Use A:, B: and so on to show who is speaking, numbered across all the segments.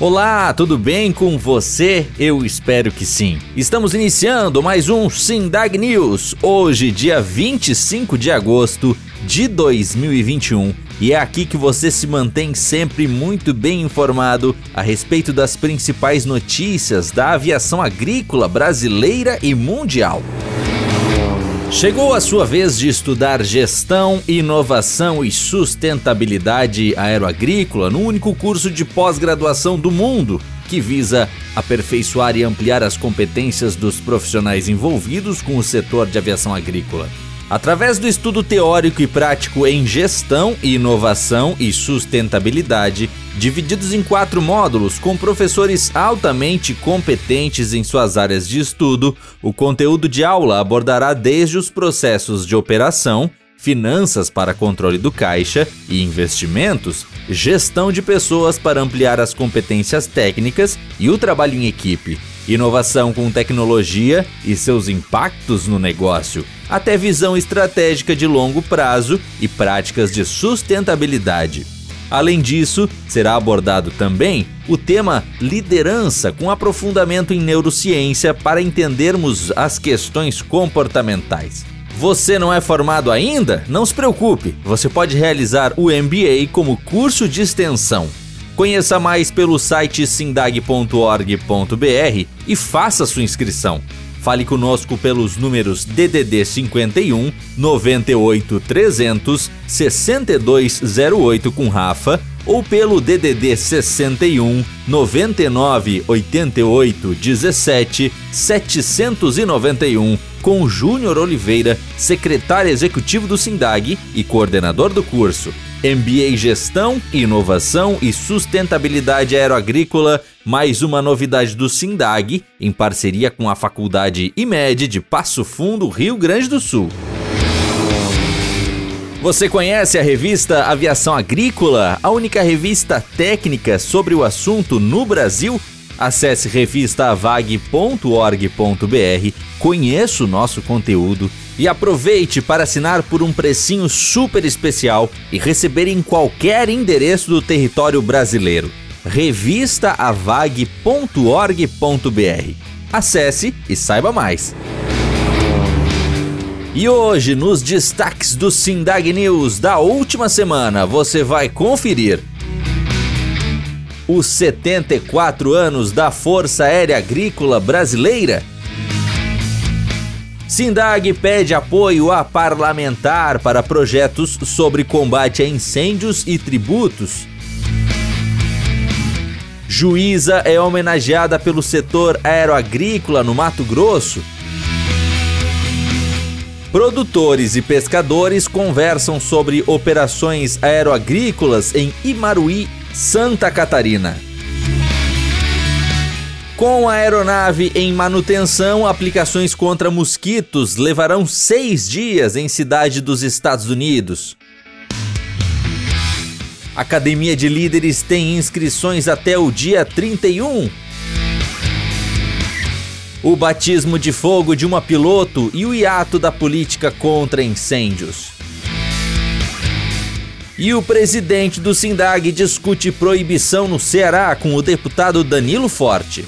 A: Olá, tudo bem com você? Eu espero que sim. Estamos iniciando mais um Sindag News, hoje, dia 25 de agosto de 2021. E é aqui que você se mantém sempre muito bem informado a respeito das principais notícias da aviação agrícola brasileira e mundial. Chegou a sua vez de estudar gestão, inovação e sustentabilidade aeroagrícola no único curso de pós-graduação do mundo que visa aperfeiçoar e ampliar as competências dos profissionais envolvidos com o setor de aviação agrícola. Através do estudo teórico e prático em gestão, inovação e sustentabilidade, divididos em quatro módulos com professores altamente competentes em suas áreas de estudo, o conteúdo de aula abordará desde os processos de operação, finanças para controle do caixa e investimentos, gestão de pessoas para ampliar as competências técnicas e o trabalho em equipe, inovação com tecnologia e seus impactos no negócio até visão estratégica de longo prazo e práticas de sustentabilidade. Além disso, será abordado também o tema liderança com aprofundamento em neurociência para entendermos as questões comportamentais. Você não é formado ainda? Não se preocupe, você pode realizar o MBA como curso de extensão. Conheça mais pelo site sindag.org.br e faça sua inscrição. Fale conosco pelos números DDD 51 98 300 6208 com Rafa ou pelo DDD 61 99 88 17 791 com Júnior Oliveira, secretário executivo do SINDAG e coordenador do curso. MBA Gestão, Inovação e Sustentabilidade Aeroagrícola, mais uma novidade do SINDAG, em parceria com a Faculdade IMED de Passo Fundo, Rio Grande do Sul. Você conhece a revista Aviação Agrícola, a única revista técnica sobre o assunto no Brasil? Acesse revistavag.org.br, conheça o nosso conteúdo e aproveite para assinar por um precinho super especial e receber em qualquer endereço do território brasileiro. revistaavag.org.br. Acesse e saiba mais. E hoje, nos destaques do Sindag News da última semana, você vai conferir os 74 anos da Força Aérea Agrícola Brasileira. Sindag pede apoio a parlamentar para projetos sobre combate a incêndios e tributos. Juíza é homenageada pelo setor aeroagrícola no Mato Grosso. Produtores e pescadores conversam sobre operações aeroagrícolas em Imaruí, Santa Catarina. Com a aeronave em manutenção, aplicações contra mosquitos levarão seis dias em cidade dos Estados Unidos. Academia de Líderes tem inscrições até o dia 31. O batismo de fogo de uma piloto e o hiato da política contra incêndios. E o presidente do Sindag discute proibição no Ceará com o deputado Danilo Forte.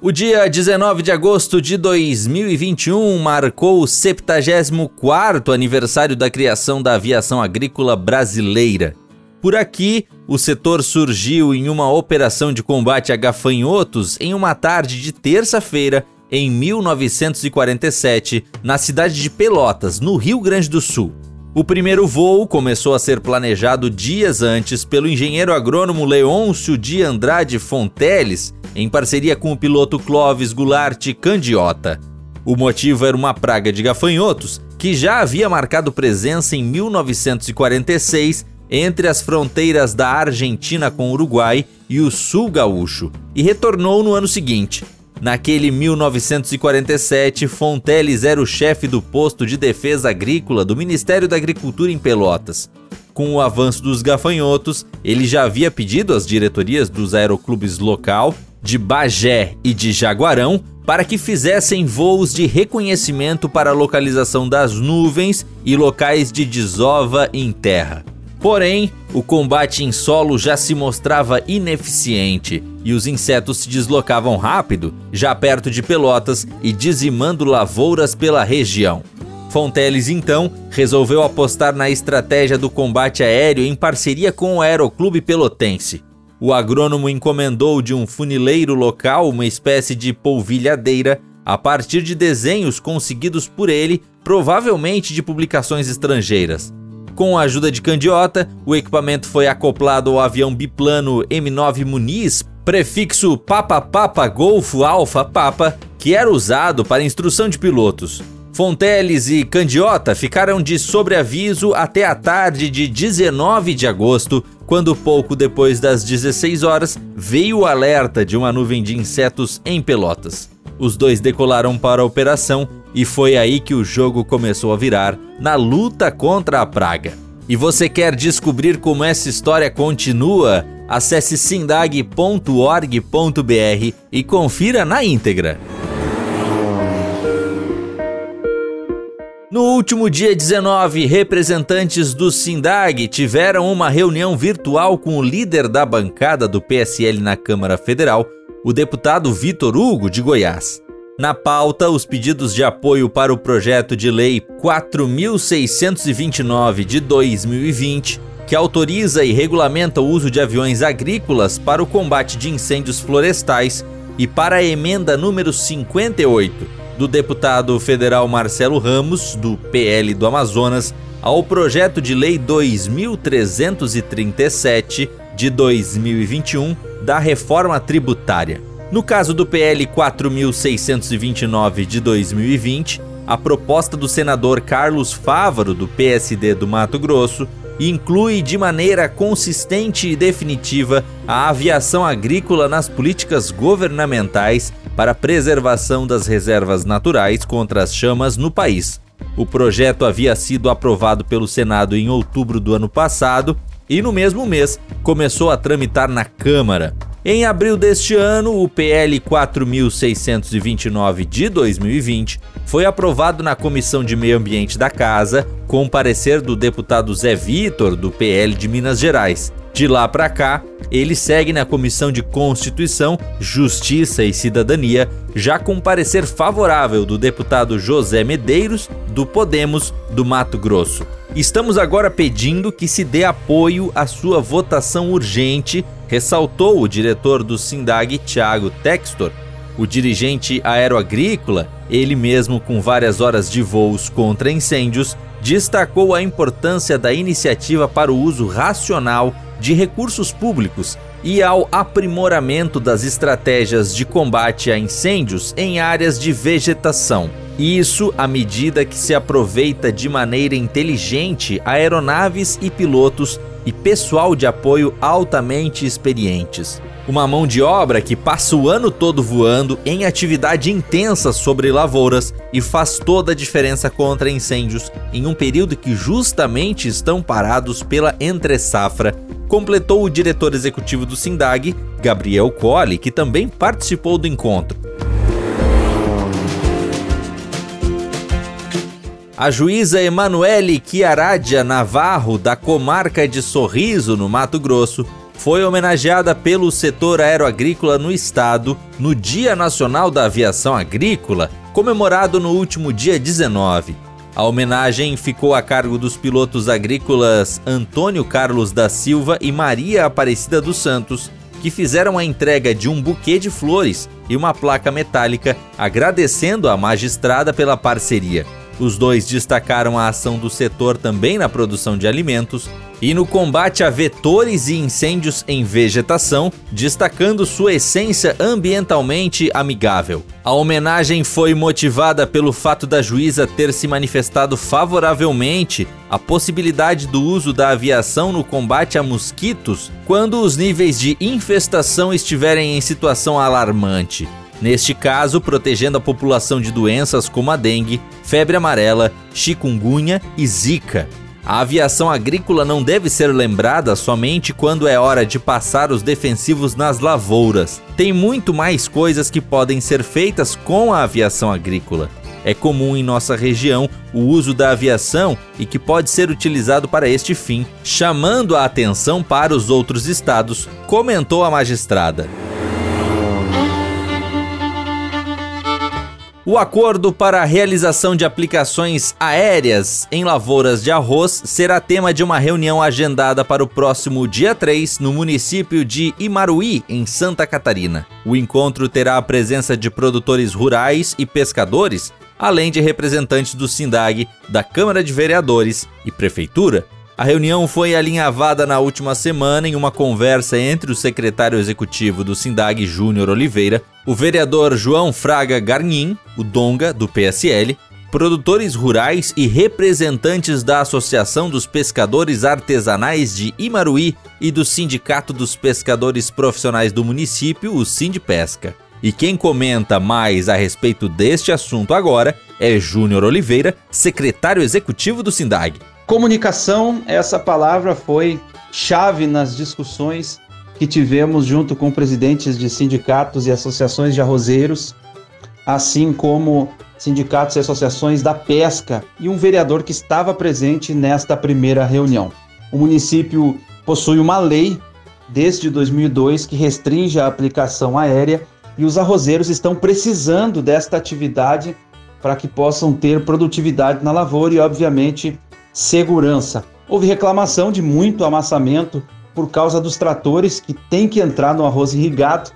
A: O dia 19 de agosto de 2021 marcou o 74º aniversário da criação da aviação agrícola brasileira. Por aqui, o setor surgiu em uma operação de combate a gafanhotos em uma tarde de terça-feira em 1947, na cidade de Pelotas, no Rio Grande do Sul. O primeiro voo começou a ser planejado dias antes pelo engenheiro agrônomo Leôncio de Andrade Fonteles, em parceria com o piloto Clóvis Goulart Candiota. O motivo era uma praga de gafanhotos que já havia marcado presença em 1946 entre as fronteiras da Argentina com o Uruguai e o Sul Gaúcho, e retornou no ano seguinte. Naquele 1947, Fonteles era o chefe do posto de defesa agrícola do Ministério da Agricultura em Pelotas. Com o avanço dos gafanhotos, ele já havia pedido às diretorias dos aeroclubes local de Bagé e de Jaguarão para que fizessem voos de reconhecimento para a localização das nuvens e locais de desova em terra. Porém, o combate em solo já se mostrava ineficiente e os insetos se deslocavam rápido, já perto de Pelotas e dizimando lavouras pela região. Fonteles então resolveu apostar na estratégia do combate aéreo em parceria com o Aeroclube Pelotense. O agrônomo encomendou de um funileiro local uma espécie de polvilhadeira a partir de desenhos conseguidos por ele, provavelmente de publicações estrangeiras. Com a ajuda de Candiota, o equipamento foi acoplado ao avião biplano M9 Muniz, prefixo Papa Papa Golfo Alfa Papa, que era usado para instrução de pilotos. Fonteles e Candiota ficaram de sobreaviso até a tarde de 19 de agosto, quando pouco depois das 16 horas veio o alerta de uma nuvem de insetos em Pelotas. Os dois decolaram para a operação e foi aí que o jogo começou a virar na luta contra a praga. E você quer descobrir como essa história continua? Acesse sindag.org.br e confira na íntegra. No último dia 19, representantes do Sindag tiveram uma reunião virtual com o líder da bancada do PSL na Câmara Federal, o deputado Vitor Hugo de Goiás. Na pauta, os pedidos de apoio para o projeto de lei 4629 de 2020, que autoriza e regulamenta o uso de aviões agrícolas para o combate de incêndios florestais, e para a emenda número 58 do deputado federal Marcelo Ramos, do PL do Amazonas, ao projeto de lei 2337 de 2021 da reforma tributária. No caso do PL 4629 de 2020, a proposta do senador Carlos Fávaro, do PSD do Mato Grosso, inclui de maneira consistente e definitiva a aviação agrícola nas políticas governamentais para preservação das reservas naturais contra as chamas no país. O projeto havia sido aprovado pelo Senado em outubro do ano passado e, no mesmo mês, começou a tramitar na Câmara. Em abril deste ano, o PL 4629 de 2020 foi aprovado na Comissão de Meio Ambiente da Casa, com parecer do deputado Zé Vitor, do PL de Minas Gerais. De lá para cá, ele segue na Comissão de Constituição, Justiça e Cidadania, já com parecer favorável do deputado José Medeiros, do Podemos, do Mato Grosso. Estamos agora pedindo que se dê apoio à sua votação urgente ressaltou o diretor do Sindag, Thiago Textor. O dirigente aeroagrícola, ele mesmo com várias horas de voos contra incêndios, destacou a importância da iniciativa para o uso racional de recursos públicos e ao aprimoramento das estratégias de combate a incêndios em áreas de vegetação. Isso à medida que se aproveita de maneira inteligente aeronaves e pilotos e pessoal de apoio altamente experientes. Uma mão de obra que passa o ano todo voando em atividade intensa sobre lavouras e faz toda a diferença contra incêndios em um período que justamente estão parados pela entre-safra, completou o diretor executivo do Sindag, Gabriel Colli, que também participou do encontro. A juíza Emanuele Chiaradia Navarro, da comarca de Sorriso, no Mato Grosso, foi homenageada pelo setor aeroagrícola no estado no Dia Nacional da Aviação Agrícola, comemorado no último dia 19. A homenagem ficou a cargo dos pilotos agrícolas Antônio Carlos da Silva e Maria Aparecida dos Santos, que fizeram a entrega de um buquê de flores e uma placa metálica agradecendo a magistrada pela parceria. Os dois destacaram a ação do setor também na produção de alimentos e no combate a vetores e incêndios em vegetação, destacando sua essência ambientalmente amigável. A homenagem foi motivada pelo fato da juíza ter se manifestado favoravelmente à possibilidade do uso da aviação no combate a mosquitos quando os níveis de infestação estiverem em situação alarmante. Neste caso, protegendo a população de doenças como a dengue, febre amarela, chikungunya e zika. A aviação agrícola não deve ser lembrada somente quando é hora de passar os defensivos nas lavouras. Tem muito mais coisas que podem ser feitas com a aviação agrícola. é comum em nossa região o uso da aviação e que pode ser utilizado para este fim, chamando a atenção para os outros estados, comentou a magistrada. O acordo para a realização de aplicações aéreas em lavouras de arroz será tema de uma reunião agendada para o próximo dia 3 no município de Imaruí, em Santa Catarina. O encontro terá a presença de produtores rurais e pescadores, além de representantes do SINDAG, da Câmara de Vereadores e Prefeitura, a reunião foi alinhavada na última semana em uma conversa entre o secretário executivo do Sindag Júnior Oliveira, o vereador João Fraga Garnin, o Donga, do PSL, produtores rurais e representantes da Associação dos Pescadores Artesanais de Imaruí e do Sindicato dos Pescadores Profissionais do município, o Sindipesca. E quem comenta mais a respeito deste assunto agora é Júnior Oliveira, secretário executivo do Sindag.
B: Comunicação, essa palavra foi chave nas discussões que tivemos junto com presidentes de sindicatos e associações de arrozeiros, assim como sindicatos e associações da pesca e um vereador que estava presente nesta primeira reunião. O município possui uma lei desde 2002 que restringe a aplicação aérea e os arrozeiros estão precisando desta atividade para que possam ter produtividade na lavoura e, obviamente, segurança. Houve reclamação de muito amassamento por causa dos tratores que tem que entrar no arroz irrigado.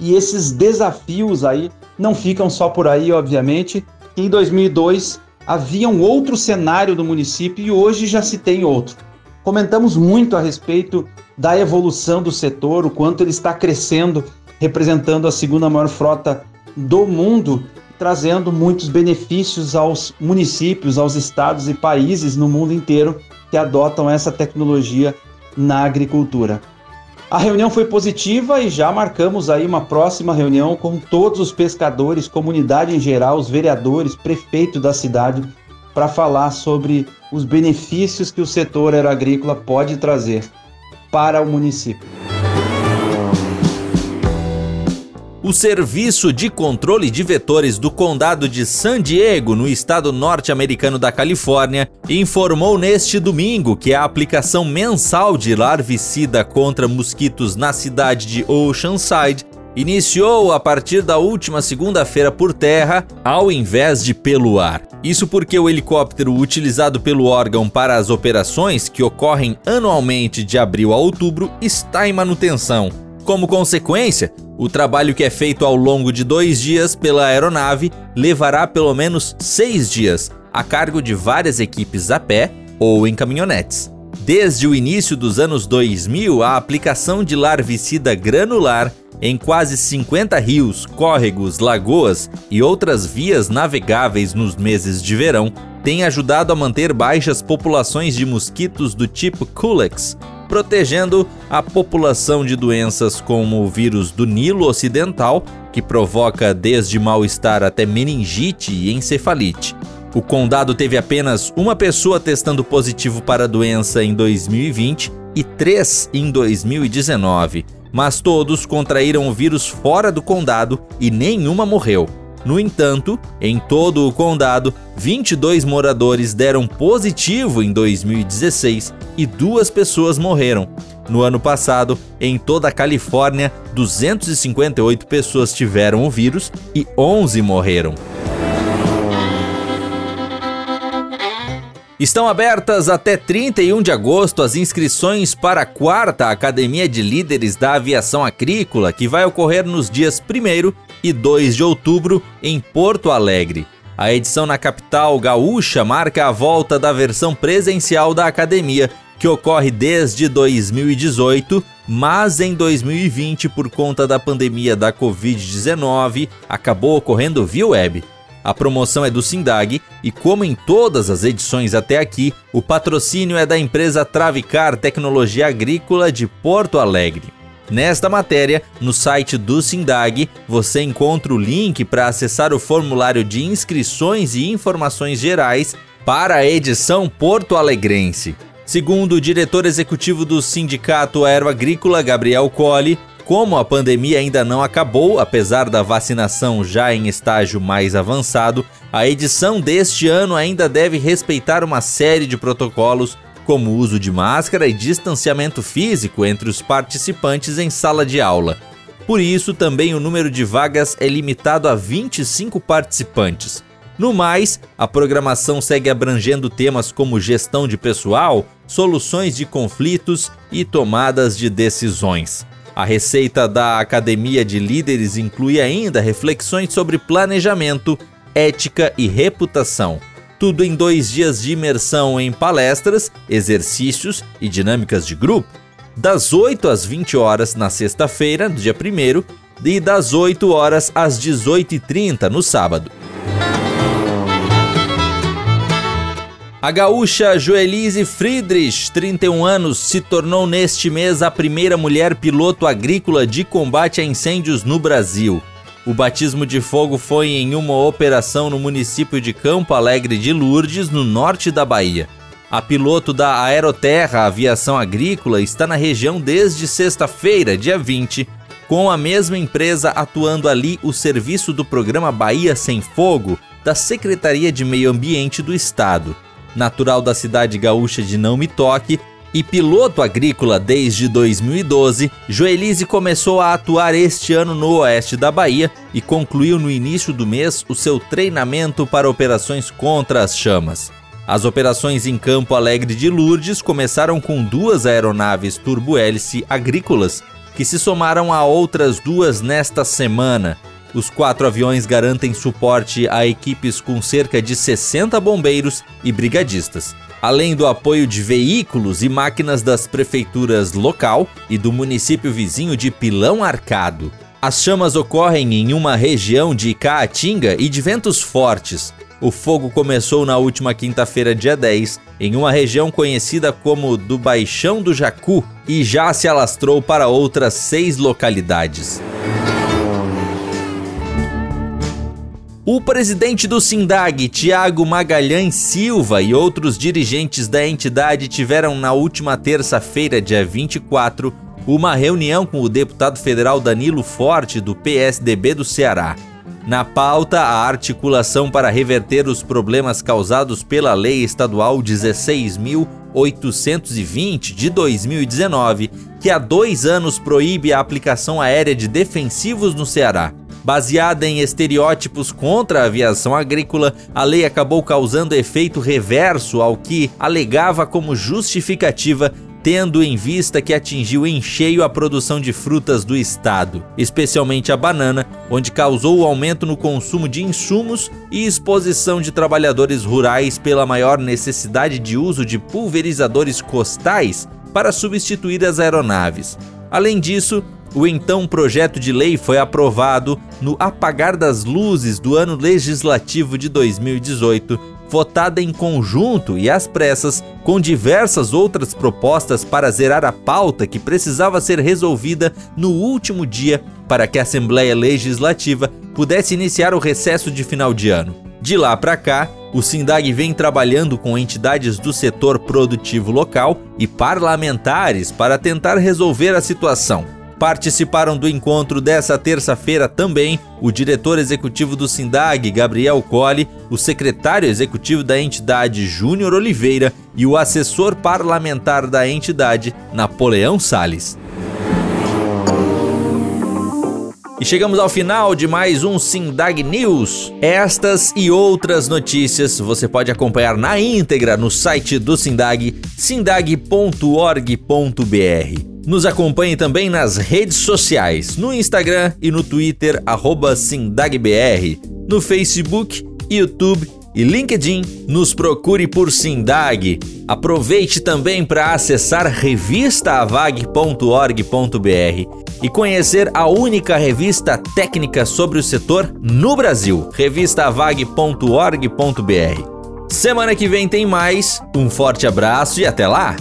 B: E esses desafios aí não ficam só por aí, obviamente. Em 2002 havia um outro cenário do município e hoje já se tem outro. Comentamos muito a respeito da evolução do setor, o quanto ele está crescendo, representando a segunda maior frota do mundo trazendo muitos benefícios aos municípios, aos estados e países no mundo inteiro que adotam essa tecnologia na agricultura. A reunião foi positiva e já marcamos aí uma próxima reunião com todos os pescadores, comunidade em geral, os vereadores, prefeito da cidade, para falar sobre os benefícios que o setor aeroagrícola pode trazer para o município.
A: O Serviço de Controle de Vetores do Condado de San Diego, no estado norte-americano da Califórnia, informou neste domingo que a aplicação mensal de larvicida contra mosquitos na cidade de Oceanside iniciou a partir da última segunda-feira por terra, ao invés de pelo ar. Isso porque o helicóptero utilizado pelo órgão para as operações, que ocorrem anualmente de abril a outubro, está em manutenção. Como consequência, o trabalho que é feito ao longo de dois dias pela aeronave levará pelo menos seis dias, a cargo de várias equipes a pé ou em caminhonetes. Desde o início dos anos 2000, a aplicação de larvicida granular em quase 50 rios, córregos, lagoas e outras vias navegáveis nos meses de verão tem ajudado a manter baixas populações de mosquitos do tipo Culex, protegendo a população de doenças como o vírus do Nilo Ocidental, que provoca desde mal-estar até meningite e encefalite. O condado teve apenas uma pessoa testando positivo para a doença em 2020 e três em 2019, mas todos contraíram o vírus fora do condado e nenhuma morreu. No entanto, em todo o condado, 22 moradores deram positivo em 2016 e duas pessoas morreram. No ano passado, em toda a Califórnia, 258 pessoas tiveram o vírus e 11 morreram. Estão abertas até 31 de agosto as inscrições para a quarta Academia de Líderes da Aviação Agrícola, que vai ocorrer nos dias 1 e 2 de outubro em Porto Alegre. A edição na capital gaúcha marca a volta da versão presencial da academia, que ocorre desde 2018, mas em 2020, por conta da pandemia da Covid-19, acabou ocorrendo via web. A promoção é do Sindag e, como em todas as edições até aqui, o patrocínio é da empresa Travicar Tecnologia Agrícola de Porto Alegre. Nesta matéria, no site do Sindag, você encontra o link para acessar o formulário de inscrições e informações gerais para a edição Porto Alegrense. Segundo o diretor executivo do Sindicato Aeroagrícola, Gabriel Colli, como a pandemia ainda não acabou, apesar da vacinação já em estágio mais avançado, a edição deste ano ainda deve respeitar uma série de protocolos, como o uso de máscara e distanciamento físico entre os participantes em sala de aula. Por isso, também o número de vagas é limitado a 25 participantes. No mais, a programação segue abrangendo temas como gestão de pessoal, soluções de conflitos e tomadas de decisões. A receita da Academia de Líderes inclui ainda reflexões sobre planejamento, ética e reputação. Tudo em dois dias de imersão em palestras, exercícios e dinâmicas de grupo, das 8 às 20 horas na sexta-feira, dia 1 e das 8 horas às 18h30 no sábado. A gaúcha Joelise Friedrich, 31 anos, se tornou neste mês a primeira mulher piloto agrícola de combate a incêndios no Brasil. O batismo de fogo foi em uma operação no município de Campo Alegre de Lourdes, no norte da Bahia. A piloto da Aeroterra Aviação Agrícola está na região desde sexta-feira, dia 20, com a mesma empresa atuando ali o serviço do programa Bahia Sem Fogo da Secretaria de Meio Ambiente do Estado natural da cidade gaúcha de Não Me Toque e piloto agrícola desde 2012, Joelise começou a atuar este ano no oeste da Bahia e concluiu no início do mês o seu treinamento para operações contra as chamas. As operações em Campo Alegre de Lourdes começaram com duas aeronaves turbohélice agrícolas, que se somaram a outras duas nesta semana, os quatro aviões garantem suporte a equipes com cerca de 60 bombeiros e brigadistas, além do apoio de veículos e máquinas das prefeituras local e do município vizinho de Pilão Arcado. As chamas ocorrem em uma região de Caatinga e de ventos fortes. O fogo começou na última quinta-feira, dia 10, em uma região conhecida como do Baixão do Jacu e já se alastrou para outras seis localidades. O presidente do SINDAG, Tiago Magalhães Silva, e outros dirigentes da entidade tiveram na última terça-feira, dia 24, uma reunião com o deputado federal Danilo Forte, do PSDB do Ceará. Na pauta, a articulação para reverter os problemas causados pela Lei Estadual 16.820 de 2019, que há dois anos proíbe a aplicação aérea de defensivos no Ceará. Baseada em estereótipos contra a aviação agrícola, a lei acabou causando efeito reverso ao que alegava como justificativa tendo em vista que atingiu em cheio a produção de frutas do estado, especialmente a banana, onde causou o aumento no consumo de insumos e exposição de trabalhadores rurais pela maior necessidade de uso de pulverizadores costais para substituir as aeronaves. Além disso, o então projeto de lei foi aprovado no apagar das luzes do ano legislativo de 2018, votada em conjunto e às pressas, com diversas outras propostas para zerar a pauta que precisava ser resolvida no último dia para que a Assembleia Legislativa pudesse iniciar o recesso de final de ano. De lá para cá, o SINDAG vem trabalhando com entidades do setor produtivo local e parlamentares para tentar resolver a situação. Participaram do encontro dessa terça-feira também o diretor executivo do SINDAG, Gabriel Colli, o secretário executivo da entidade, Júnior Oliveira, e o assessor parlamentar da entidade, Napoleão Sales. E chegamos ao final de mais um Sindag News. Estas e outras notícias você pode acompanhar na íntegra no site do Sindag, sindag.org.br. Nos acompanhe também nas redes sociais, no Instagram e no Twitter, SindagBR, no Facebook, YouTube e LinkedIn, nos procure por Sindag. Aproveite também para acessar revistaavag.org.br e conhecer a única revista técnica sobre o setor no Brasil, revistaavag.org.br. Semana que vem tem mais, um forte abraço e até lá!